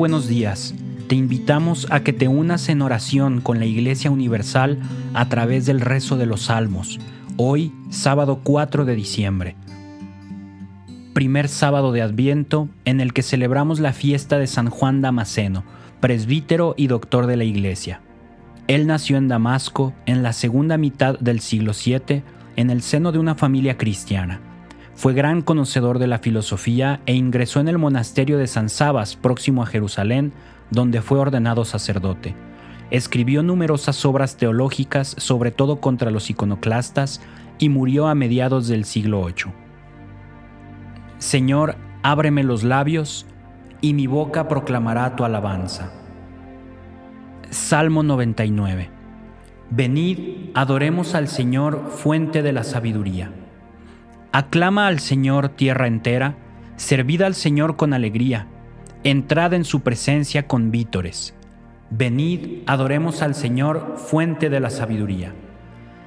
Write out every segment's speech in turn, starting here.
Buenos días. Te invitamos a que te unas en oración con la Iglesia Universal a través del rezo de los Salmos, hoy, sábado 4 de diciembre. Primer sábado de Adviento en el que celebramos la fiesta de San Juan Damasceno, presbítero y doctor de la Iglesia. Él nació en Damasco en la segunda mitad del siglo VII en el seno de una familia cristiana. Fue gran conocedor de la filosofía e ingresó en el monasterio de San Sabas, próximo a Jerusalén, donde fue ordenado sacerdote. Escribió numerosas obras teológicas, sobre todo contra los iconoclastas, y murió a mediados del siglo VIII. Señor, ábreme los labios, y mi boca proclamará tu alabanza. Salmo 99. Venid, adoremos al Señor, fuente de la sabiduría. Aclama al Señor tierra entera, servid al Señor con alegría, entrad en su presencia con vítores. Venid, adoremos al Señor, fuente de la sabiduría.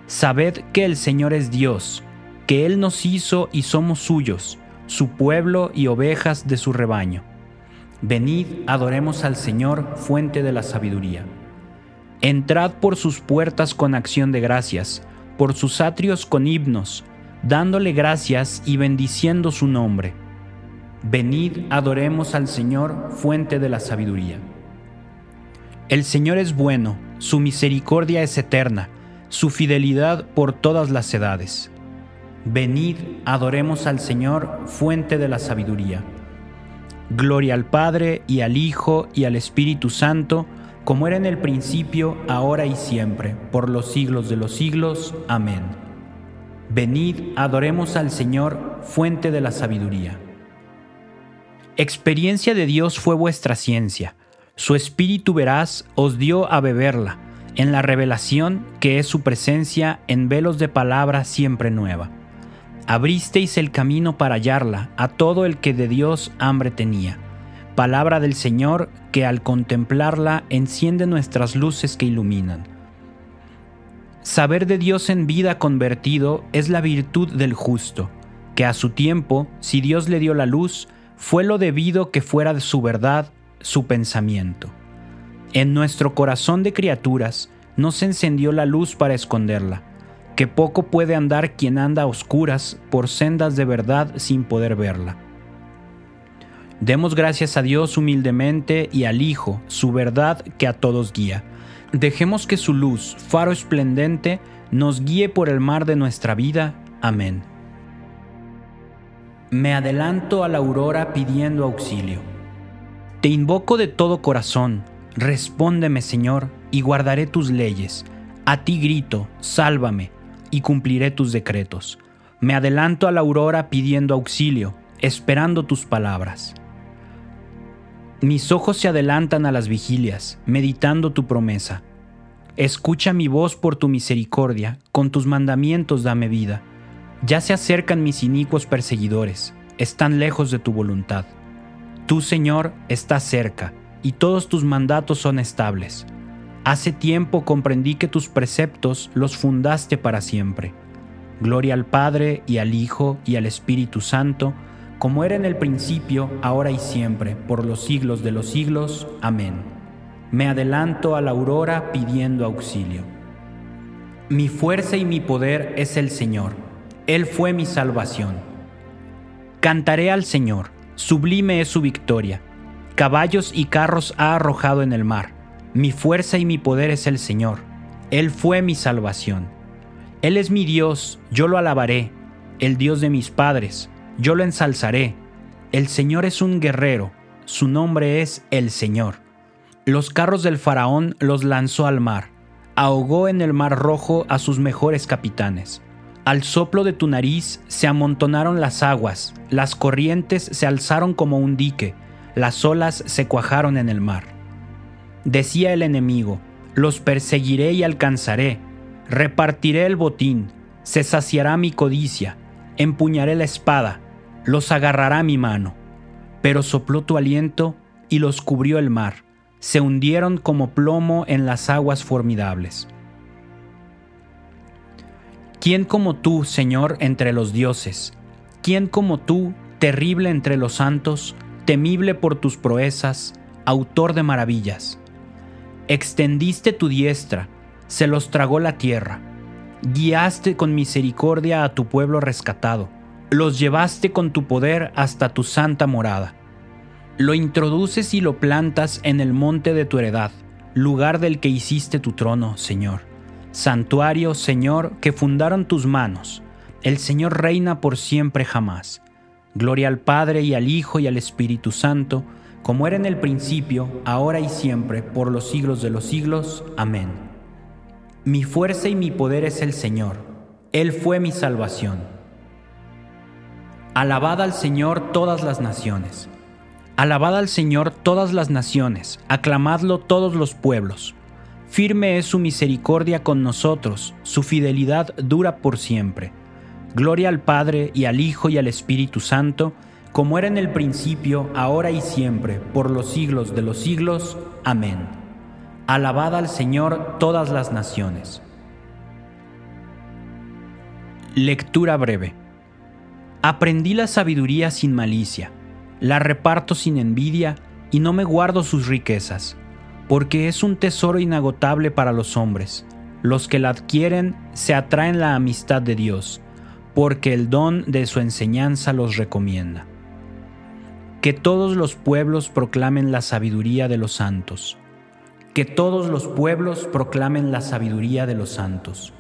Sabed que el Señor es Dios, que Él nos hizo y somos suyos, su pueblo y ovejas de su rebaño. Venid, adoremos al Señor, fuente de la sabiduría. Entrad por sus puertas con acción de gracias, por sus atrios con himnos, dándole gracias y bendiciendo su nombre. Venid, adoremos al Señor, fuente de la sabiduría. El Señor es bueno, su misericordia es eterna, su fidelidad por todas las edades. Venid, adoremos al Señor, fuente de la sabiduría. Gloria al Padre y al Hijo y al Espíritu Santo, como era en el principio, ahora y siempre, por los siglos de los siglos. Amén. Venid, adoremos al Señor, fuente de la sabiduría. Experiencia de Dios fue vuestra ciencia. Su espíritu veraz os dio a beberla, en la revelación que es su presencia en velos de palabra siempre nueva. Abristeis el camino para hallarla a todo el que de Dios hambre tenía. Palabra del Señor que al contemplarla enciende nuestras luces que iluminan. Saber de Dios en vida convertido es la virtud del justo, que a su tiempo, si Dios le dio la luz, fue lo debido que fuera de su verdad su pensamiento. En nuestro corazón de criaturas no se encendió la luz para esconderla, que poco puede andar quien anda a oscuras por sendas de verdad sin poder verla. Demos gracias a Dios humildemente y al Hijo, su verdad que a todos guía Dejemos que su luz, faro esplendente, nos guíe por el mar de nuestra vida. Amén. Me adelanto a la aurora pidiendo auxilio. Te invoco de todo corazón, respóndeme Señor, y guardaré tus leyes. A ti grito, sálvame, y cumpliré tus decretos. Me adelanto a la aurora pidiendo auxilio, esperando tus palabras. Mis ojos se adelantan a las vigilias, meditando tu promesa. Escucha mi voz por tu misericordia, con tus mandamientos dame vida. Ya se acercan mis inicuos perseguidores, están lejos de tu voluntad. Tú, Señor, estás cerca, y todos tus mandatos son estables. Hace tiempo comprendí que tus preceptos los fundaste para siempre. Gloria al Padre y al Hijo y al Espíritu Santo, como era en el principio, ahora y siempre, por los siglos de los siglos. Amén. Me adelanto a la aurora pidiendo auxilio. Mi fuerza y mi poder es el Señor. Él fue mi salvación. Cantaré al Señor, sublime es su victoria. Caballos y carros ha arrojado en el mar. Mi fuerza y mi poder es el Señor. Él fue mi salvación. Él es mi Dios, yo lo alabaré, el Dios de mis padres, yo lo ensalzaré. El Señor es un guerrero, su nombre es el Señor. Los carros del faraón los lanzó al mar, ahogó en el mar rojo a sus mejores capitanes. Al soplo de tu nariz se amontonaron las aguas, las corrientes se alzaron como un dique, las olas se cuajaron en el mar. Decía el enemigo, los perseguiré y alcanzaré, repartiré el botín, se saciará mi codicia, empuñaré la espada, los agarrará mi mano. Pero sopló tu aliento y los cubrió el mar, se hundieron como plomo en las aguas formidables. ¿Quién como tú, Señor, entre los dioses? ¿Quién como tú, terrible entre los santos, temible por tus proezas, autor de maravillas? Extendiste tu diestra, se los tragó la tierra. Guiaste con misericordia a tu pueblo rescatado, los llevaste con tu poder hasta tu santa morada. Lo introduces y lo plantas en el monte de tu heredad, lugar del que hiciste tu trono, Señor. Santuario, Señor, que fundaron tus manos. El Señor reina por siempre jamás. Gloria al Padre y al Hijo y al Espíritu Santo, como era en el principio, ahora y siempre, por los siglos de los siglos. Amén. Mi fuerza y mi poder es el Señor. Él fue mi salvación. Alabad al Señor todas las naciones. Alabad al Señor todas las naciones, aclamadlo todos los pueblos. Firme es su misericordia con nosotros, su fidelidad dura por siempre. Gloria al Padre y al Hijo y al Espíritu Santo, como era en el principio, ahora y siempre, por los siglos de los siglos. Amén. Alabad al Señor todas las naciones. Lectura breve. Aprendí la sabiduría sin malicia, la reparto sin envidia y no me guardo sus riquezas, porque es un tesoro inagotable para los hombres. Los que la adquieren se atraen la amistad de Dios, porque el don de su enseñanza los recomienda. Que todos los pueblos proclamen la sabiduría de los santos que todos los pueblos proclamen la sabiduría de los santos,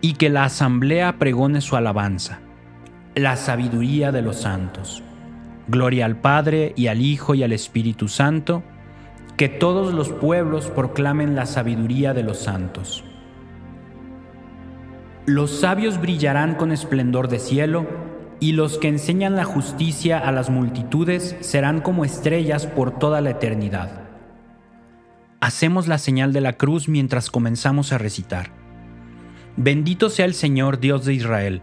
y que la asamblea pregone su alabanza, la sabiduría de los santos. Gloria al Padre y al Hijo y al Espíritu Santo, que todos los pueblos proclamen la sabiduría de los santos. Los sabios brillarán con esplendor de cielo, y los que enseñan la justicia a las multitudes serán como estrellas por toda la eternidad. Hacemos la señal de la cruz mientras comenzamos a recitar. Bendito sea el Señor Dios de Israel,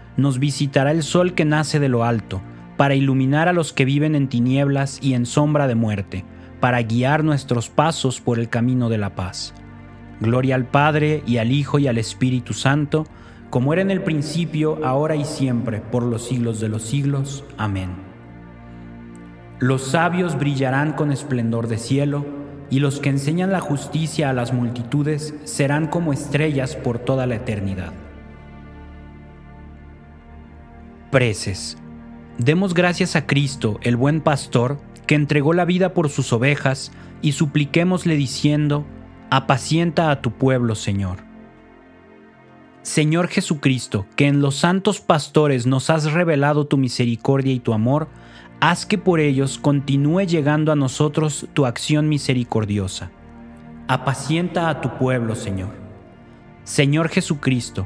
nos visitará el sol que nace de lo alto, para iluminar a los que viven en tinieblas y en sombra de muerte, para guiar nuestros pasos por el camino de la paz. Gloria al Padre y al Hijo y al Espíritu Santo, como era en el principio, ahora y siempre, por los siglos de los siglos. Amén. Los sabios brillarán con esplendor de cielo, y los que enseñan la justicia a las multitudes serán como estrellas por toda la eternidad. Preces. Demos gracias a Cristo, el buen pastor, que entregó la vida por sus ovejas, y supliquémosle diciendo, apacienta a tu pueblo, Señor. Señor Jesucristo, que en los santos pastores nos has revelado tu misericordia y tu amor, haz que por ellos continúe llegando a nosotros tu acción misericordiosa. Apacienta a tu pueblo, Señor. Señor Jesucristo,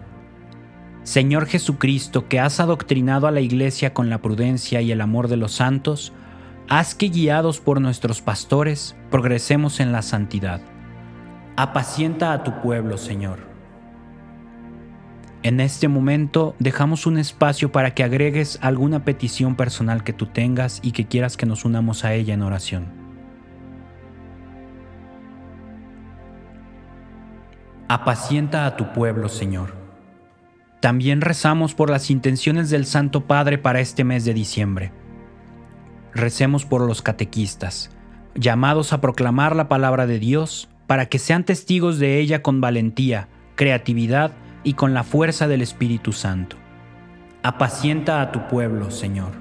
Señor Jesucristo, que has adoctrinado a la iglesia con la prudencia y el amor de los santos, haz que guiados por nuestros pastores progresemos en la santidad. Apacienta a tu pueblo, Señor. En este momento dejamos un espacio para que agregues alguna petición personal que tú tengas y que quieras que nos unamos a ella en oración. Apacienta a tu pueblo, Señor. También rezamos por las intenciones del Santo Padre para este mes de diciembre. Recemos por los catequistas, llamados a proclamar la palabra de Dios para que sean testigos de ella con valentía, creatividad y con la fuerza del Espíritu Santo. Apacienta a tu pueblo, Señor.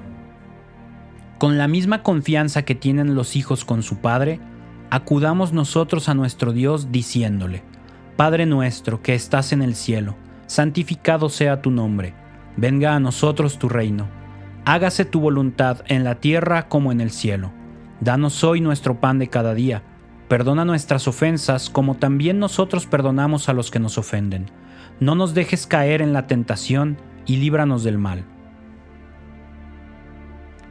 Con la misma confianza que tienen los hijos con su Padre, acudamos nosotros a nuestro Dios diciéndole, Padre nuestro que estás en el cielo, santificado sea tu nombre, venga a nosotros tu reino, hágase tu voluntad en la tierra como en el cielo. Danos hoy nuestro pan de cada día, perdona nuestras ofensas como también nosotros perdonamos a los que nos ofenden no nos dejes caer en la tentación y líbranos del mal.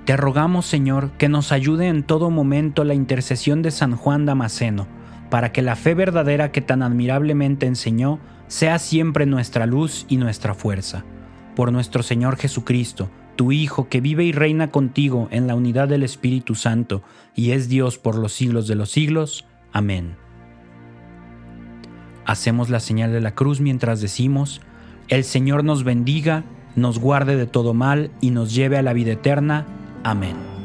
Te rogamos, Señor, que nos ayude en todo momento la intercesión de San Juan Damasceno, para que la fe verdadera que tan admirablemente enseñó sea siempre nuestra luz y nuestra fuerza. Por nuestro Señor Jesucristo, tu Hijo, que vive y reina contigo en la unidad del Espíritu Santo, y es Dios por los siglos de los siglos. Amén. Hacemos la señal de la cruz mientras decimos, el Señor nos bendiga, nos guarde de todo mal y nos lleve a la vida eterna. Amén.